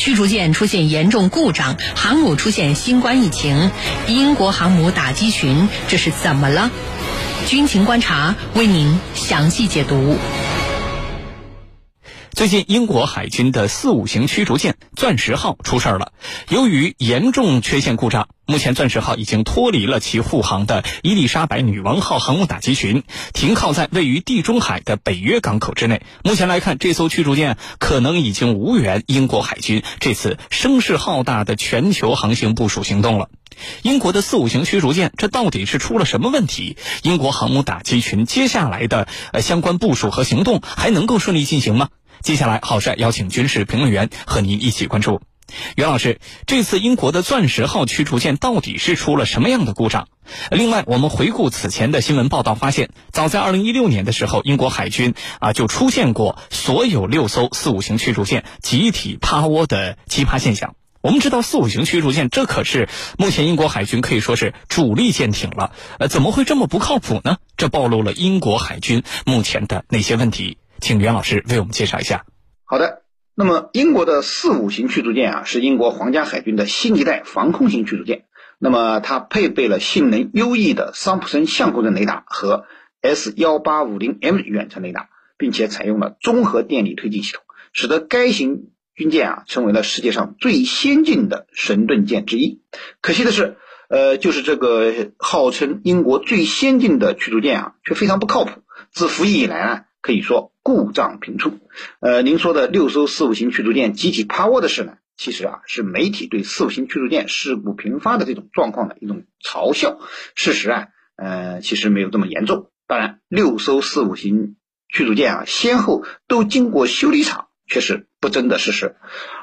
驱逐舰出现严重故障，航母出现新冠疫情，英国航母打击群，这是怎么了？军情观察为您详细解读。最近，英国海军的四五型驱逐舰“钻石号”出事儿了。由于严重缺陷故障，目前“钻石号”已经脱离了其护航的伊丽莎白女王号航母打击群，停靠在位于地中海的北约港口之内。目前来看，这艘驱逐舰可能已经无缘英国海军这次声势浩大的全球航行部署行动了。英国的四五型驱逐舰，这到底是出了什么问题？英国航母打击群接下来的呃相关部署和行动还能够顺利进行吗？接下来，郝帅邀请军事评论员和您一起关注。袁老师，这次英国的钻石号驱逐舰到底是出了什么样的故障？另外，我们回顾此前的新闻报道，发现早在二零一六年的时候，英国海军啊就出现过所有六艘四五型驱逐舰集体趴窝的奇葩现象。我们知道，四五型驱逐舰这可是目前英国海军可以说是主力舰艇了，呃，怎么会这么不靠谱呢？这暴露了英国海军目前的哪些问题？请袁老师为我们介绍一下。好的，那么英国的四五型驱逐舰啊，是英国皇家海军的新一代防空型驱逐舰。那么它配备了性能优异的桑普森相控阵雷达和 S 幺八五零 M 远程雷达，并且采用了综合电力推进系统，使得该型军舰啊成为了世界上最先进的神盾舰之一。可惜的是，呃，就是这个号称英国最先进的驱逐舰啊，却非常不靠谱。自服役以来呢。可以说故障频出，呃，您说的六艘四五型驱逐舰集体趴窝的事呢，其实啊是媒体对四五型驱逐舰事故频发的这种状况的一种嘲笑。事实啊，呃，其实没有这么严重。当然，六艘四五型驱逐舰啊，先后都经过修理厂，却是不争的事实。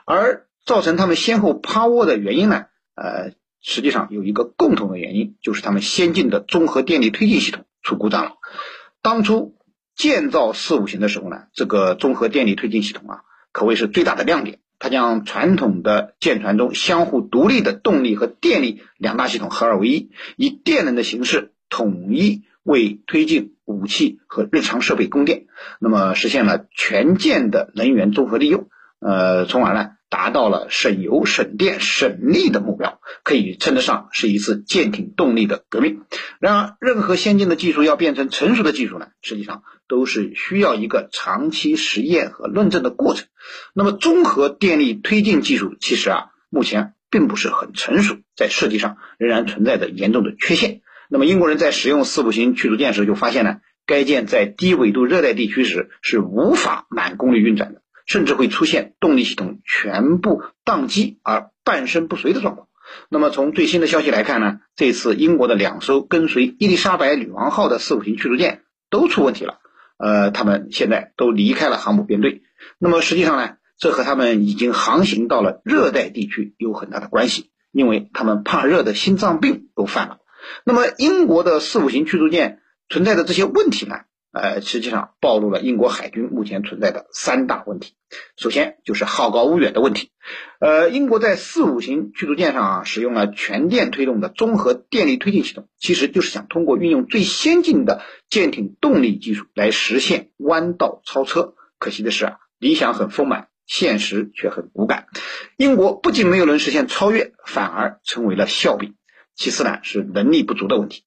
而造成他们先后趴窝的原因呢，呃，实际上有一个共同的原因，就是他们先进的综合电力推进系统出故障了。当初。建造四五型的时候呢，这个综合电力推进系统啊，可谓是最大的亮点。它将传统的舰船中相互独立的动力和电力两大系统合二为一，以电能的形式统一为推进武器和日常设备供电，那么实现了全舰的能源综合利用，呃，从而呢。达到了省油、省电、省力的目标，可以称得上是一次舰艇动力的革命。然而，任何先进的技术要变成成熟的技术呢，实际上都是需要一个长期实验和论证的过程。那么，综合电力推进技术其实啊，目前并不是很成熟，在设计上仍然存在着严重的缺陷。那么，英国人在使用四五型驱逐舰时就发现呢，该舰在低纬度热带地区时是无法满功率运转的。甚至会出现动力系统全部宕机而半身不遂的状况。那么从最新的消息来看呢，这次英国的两艘跟随伊丽莎白女王号的四五型驱逐舰都出问题了，呃，他们现在都离开了航母编队。那么实际上呢，这和他们已经航行到了热带地区有很大的关系，因为他们怕热的心脏病都犯了。那么英国的四五型驱逐舰存在的这些问题呢？呃，实际上暴露了英国海军目前存在的三大问题。首先就是好高骛远的问题。呃，英国在四五型驱逐舰上啊，使用了全电推动的综合电力推进系统，其实就是想通过运用最先进的舰艇动力技术来实现弯道超车。可惜的是啊，理想很丰满，现实却很骨感。英国不仅没有能实现超越，反而成为了笑柄。其次呢，是能力不足的问题。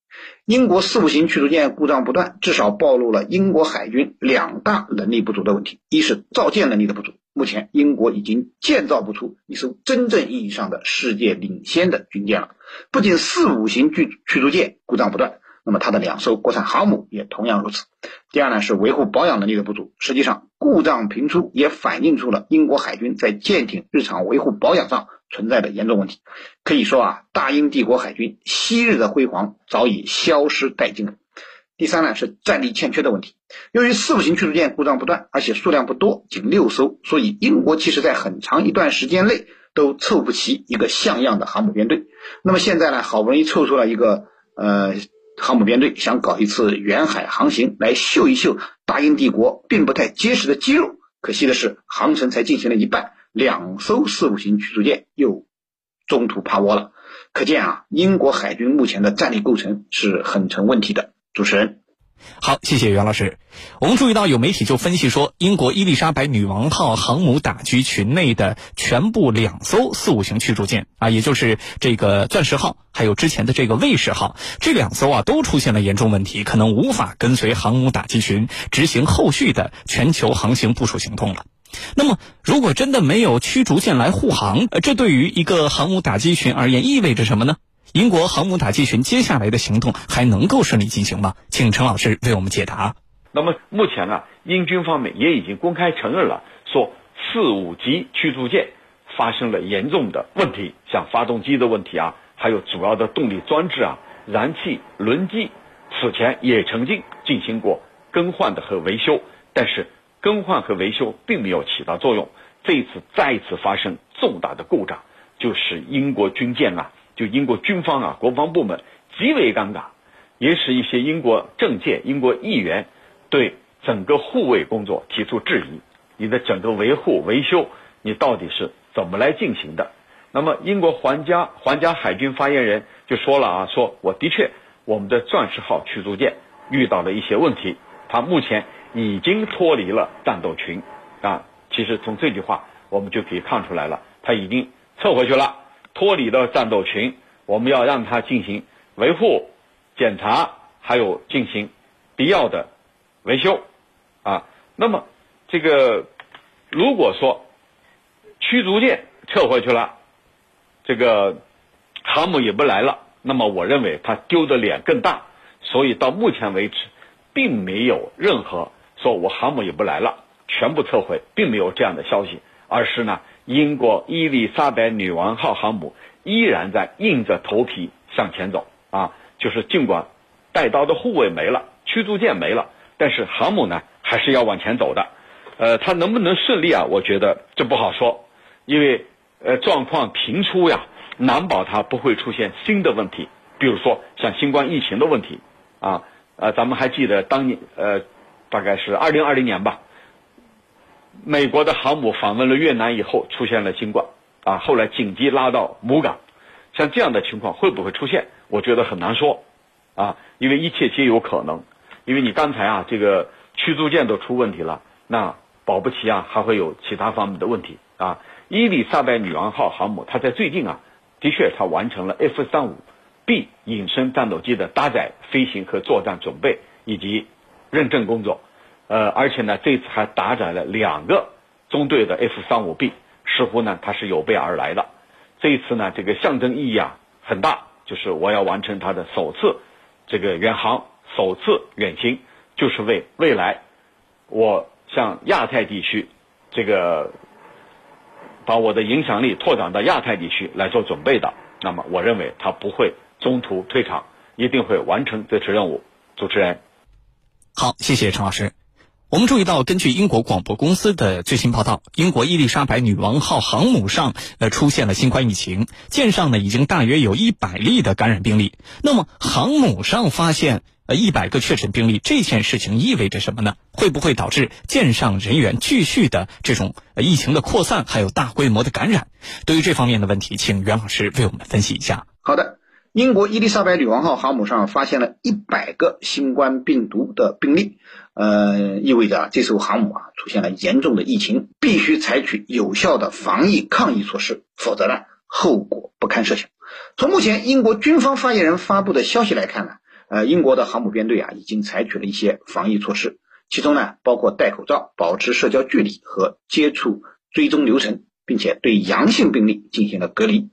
英国四五型驱逐舰故障不断，至少暴露了英国海军两大能力不足的问题：一是造舰能力的不足，目前英国已经建造不出一艘真正意义上的世界领先的军舰了；不仅四五型驱驱逐舰故障不断，那么它的两艘国产航母也同样如此。第二呢，是维护保养能力的不足。实际上，故障频出也反映出了英国海军在舰艇日常维护保养上。存在的严重问题，可以说啊，大英帝国海军昔日的辉煌早已消失殆尽了。第三呢是战力欠缺的问题，由于四五型驱逐舰故障不断，而且数量不多，仅六艘，所以英国其实在很长一段时间内都凑不齐一个像样的航母编队。那么现在呢，好不容易凑出了一个呃航母编队，想搞一次远海航行来秀一秀大英帝国并不太结实的肌肉。可惜的是，航程才进行了一半。两艘四五型驱逐舰又中途趴窝了，可见啊，英国海军目前的战力构成是很成问题的。主持人，好，谢谢袁老师。我们注意到有媒体就分析说，英国伊丽莎白女王号航母打击群内的全部两艘四五型驱逐舰啊，也就是这个钻石号，还有之前的这个卫士号，这两艘啊都出现了严重问题，可能无法跟随航母打击群执行后续的全球航行部署行动了。那么，如果真的没有驱逐舰来护航，这对于一个航母打击群而言意味着什么呢？英国航母打击群接下来的行动还能够顺利进行吗？请陈老师为我们解答。那么目前呢，英军方面也已经公开承认了，说四五级驱逐舰发生了严重的问题，像发动机的问题啊，还有主要的动力装置啊、燃气轮机，此前也曾经进行过更换的和维修，但是更换和维修并没有起到作用。这一次再次发生重大的故障，就使英国军舰啊。就英国军方啊，国防部门极为尴尬，也使一些英国政界、英国议员对整个护卫工作提出质疑。你的整个维护维修，你到底是怎么来进行的？那么，英国皇家皇家海军发言人就说了啊，说我的确，我们的钻石号驱逐舰遇到了一些问题，它目前已经脱离了战斗群啊。其实从这句话我们就可以看出来了，他已经撤回去了。脱离了战斗群，我们要让他进行维护、检查，还有进行必要的维修啊。那么，这个如果说驱逐舰撤回去了，这个航母也不来了，那么我认为他丢的脸更大。所以到目前为止，并没有任何说我航母也不来了，全部撤回，并没有这样的消息，而是呢。英国伊丽莎白女王号航母依然在硬着头皮向前走啊！就是尽管带刀的护卫没了，驱逐舰没了，但是航母呢还是要往前走的。呃，它能不能顺利啊？我觉得这不好说，因为呃状况频出呀，难保它不会出现新的问题，比如说像新冠疫情的问题啊。呃，咱们还记得当年呃，大概是二零二零年吧。美国的航母访问了越南以后，出现了新冠，啊，后来紧急拉到母港，像这样的情况会不会出现？我觉得很难说，啊，因为一切皆有可能。因为你刚才啊，这个驱逐舰都出问题了，那保不齐啊，还会有其他方面的问题啊。伊丽莎白女王号航母，它在最近啊，的确它完成了 F 三五 B 隐身战斗机的搭载、飞行和作战准备以及认证工作。呃，而且呢，这次还搭载了两个中队的 F 三五 B，似乎呢它是有备而来的。这一次呢，这个象征意义啊很大，就是我要完成它的首次这个远航、首次远行，就是为未来我向亚太地区这个把我的影响力拓展到亚太地区来做准备的。那么，我认为它不会中途退场，一定会完成这次任务。主持人，好，谢谢陈老师。我们注意到，根据英国广播公司的最新报道，英国伊丽莎白女王号航母上呃出现了新冠疫情，舰上呢已经大约有一百例的感染病例。那么航母上发现呃一百个确诊病例，这件事情意味着什么呢？会不会导致舰上人员继续的这种疫情的扩散，还有大规模的感染？对于这方面的问题，请袁老师为我们分析一下。好的，英国伊丽莎白女王号航母上发现了一百个新冠病毒的病例。呃，意味着这艘航母啊出现了严重的疫情，必须采取有效的防疫抗疫措施，否则呢后果不堪设想。从目前英国军方发言人发布的消息来看呢，呃，英国的航母编队啊已经采取了一些防疫措施，其中呢包括戴口罩、保持社交距离和接触追踪流程，并且对阳性病例进行了隔离。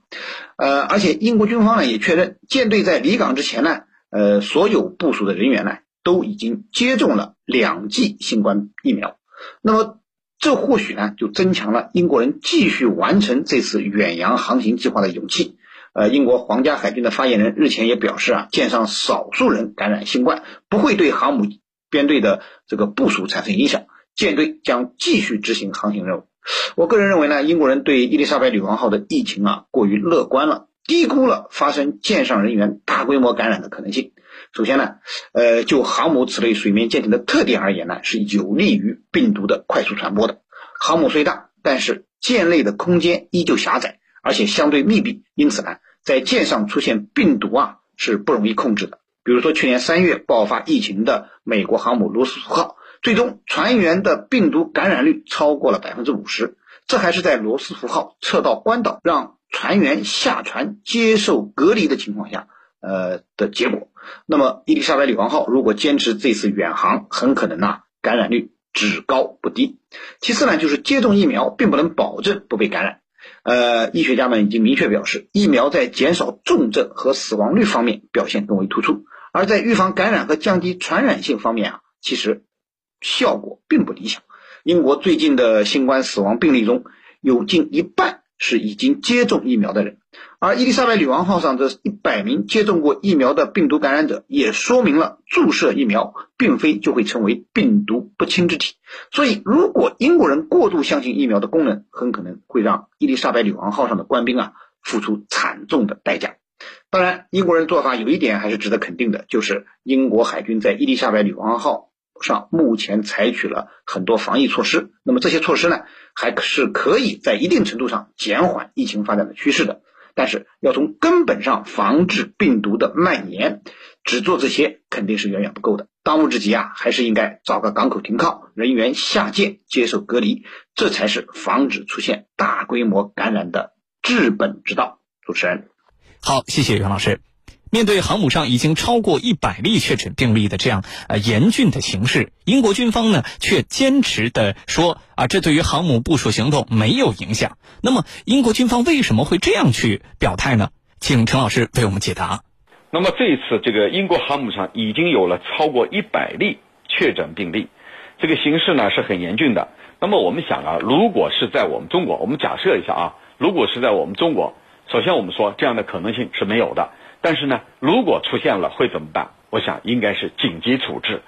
呃，而且英国军方呢也确认，舰队在离港之前呢，呃，所有部署的人员呢。都已经接种了两剂新冠疫苗，那么这或许呢就增强了英国人继续完成这次远洋航行计划的勇气。呃，英国皇家海军的发言人日前也表示啊，舰上少数人感染新冠不会对航母编队的这个部署产生影响，舰队将继续执行航行任务。我个人认为呢，英国人对伊丽莎白女王号的疫情啊过于乐观了，低估了发生舰上人员大规模感染的可能性。首先呢，呃，就航母此类水面舰艇的特点而言呢，是有利于病毒的快速传播的。航母虽大，但是舰内的空间依旧狭窄，而且相对密闭，因此呢，在舰上出现病毒啊是不容易控制的。比如说去年三月爆发疫情的美国航母罗斯福号，最终船员的病毒感染率超过了百分之五十，这还是在罗斯福号撤到关岛，让船员下船接受隔离的情况下，呃的结果。那么伊丽莎白女王号如果坚持这次远航，很可能呢感染率只高不低。其次呢，就是接种疫苗并不能保证不被感染。呃，医学家们已经明确表示，疫苗在减少重症和死亡率方面表现更为突出。而在预防感染和降低传染性方面啊，其实效果并不理想。英国最近的新冠死亡病例中有近一半是已经接种疫苗的人，而伊丽莎白女王号上这一百名接种过疫苗的病毒感染者，也说明了注射疫苗并非就会成为病毒不侵之体。所以，如果英国人过度相信疫苗的功能，很可能会让伊丽莎白女王号上的官兵啊付出惨重的代价。当然，英国人做法有一点还是值得肯定的，就是英国海军在伊丽莎白女王号上目前采取了很多防疫措施。那么这些措施呢，还是可以在一定程度上减缓疫情发展的趋势的。但是要从根本上防治病毒的蔓延，只做这些肯定是远远不够的。当务之急啊，还是应该找个港口停靠，人员下舰接受隔离，这才是防止出现大规模感染的治本之道。主持人。好，谢谢袁老师。面对航母上已经超过一百例确诊病例的这样呃严峻的形势，英国军方呢却坚持的说啊，这对于航母部署行动没有影响。那么，英国军方为什么会这样去表态呢？请陈老师为我们解答。那么这一次，这个英国航母上已经有了超过一百例确诊病例，这个形势呢是很严峻的。那么我们想啊，如果是在我们中国，我们假设一下啊，如果是在我们中国。首先，我们说这样的可能性是没有的。但是呢，如果出现了会怎么办？我想应该是紧急处置，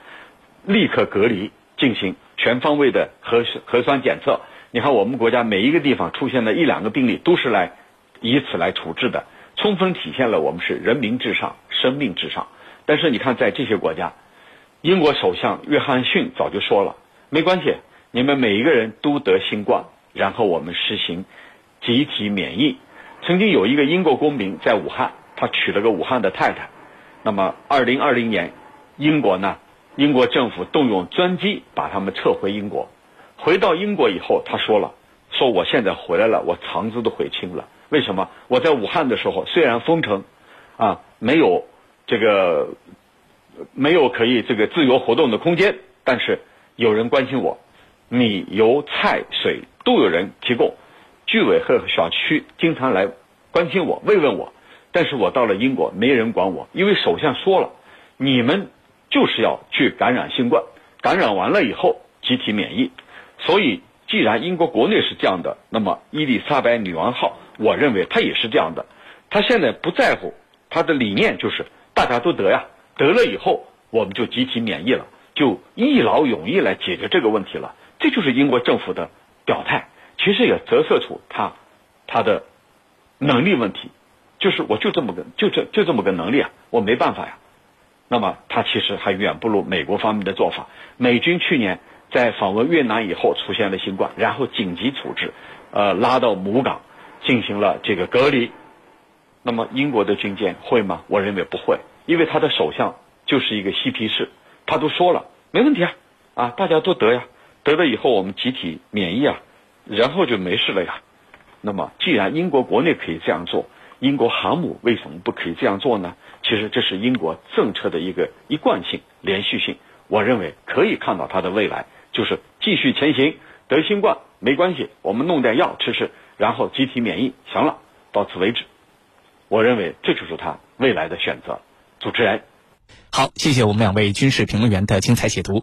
立刻隔离，进行全方位的核核酸检测。你看，我们国家每一个地方出现的一两个病例，都是来以此来处置的，充分体现了我们是人民至上、生命至上。但是你看，在这些国家，英国首相约翰逊早就说了，没关系，你们每一个人都得新冠，然后我们实行集体免疫。曾经有一个英国公民在武汉，他娶了个武汉的太太。那么，二零二零年，英国呢？英国政府动用专机把他们撤回英国。回到英国以后，他说了：“说我现在回来了，我肠子都悔青了。为什么？我在武汉的时候，虽然封城，啊，没有这个没有可以这个自由活动的空间，但是有人关心我，米油菜水都有人提供。”居委会和小区经常来关心我、慰问我，但是我到了英国，没人管我，因为首相说了，你们就是要去感染新冠，感染完了以后集体免疫。所以，既然英国国内是这样的，那么伊丽莎白女王号，我认为她也是这样的。她现在不在乎，她的理念就是大家都得呀，得了以后我们就集体免疫了，就一劳永逸来解决这个问题了。这就是英国政府的表态。其实也折射出他他的能力问题，就是我就这么个就这就这么个能力啊，我没办法呀。那么他其实还远不如美国方面的做法。美军去年在访问越南以后出现了新冠，然后紧急处置，呃，拉到母港进行了这个隔离。那么英国的军舰会吗？我认为不会，因为他的首相就是一个嬉皮士，他都说了没问题啊，啊，大家都得呀，得了以后我们集体免疫啊。然后就没事了呀。那么，既然英国国内可以这样做，英国航母为什么不可以这样做呢？其实这是英国政策的一个一贯性、连续性。我认为可以看到它的未来，就是继续前行。得新冠没关系，我们弄点药吃吃，然后集体免疫，行了，到此为止。我认为这就是他未来的选择。主持人，好，谢谢我们两位军事评论员的精彩解读。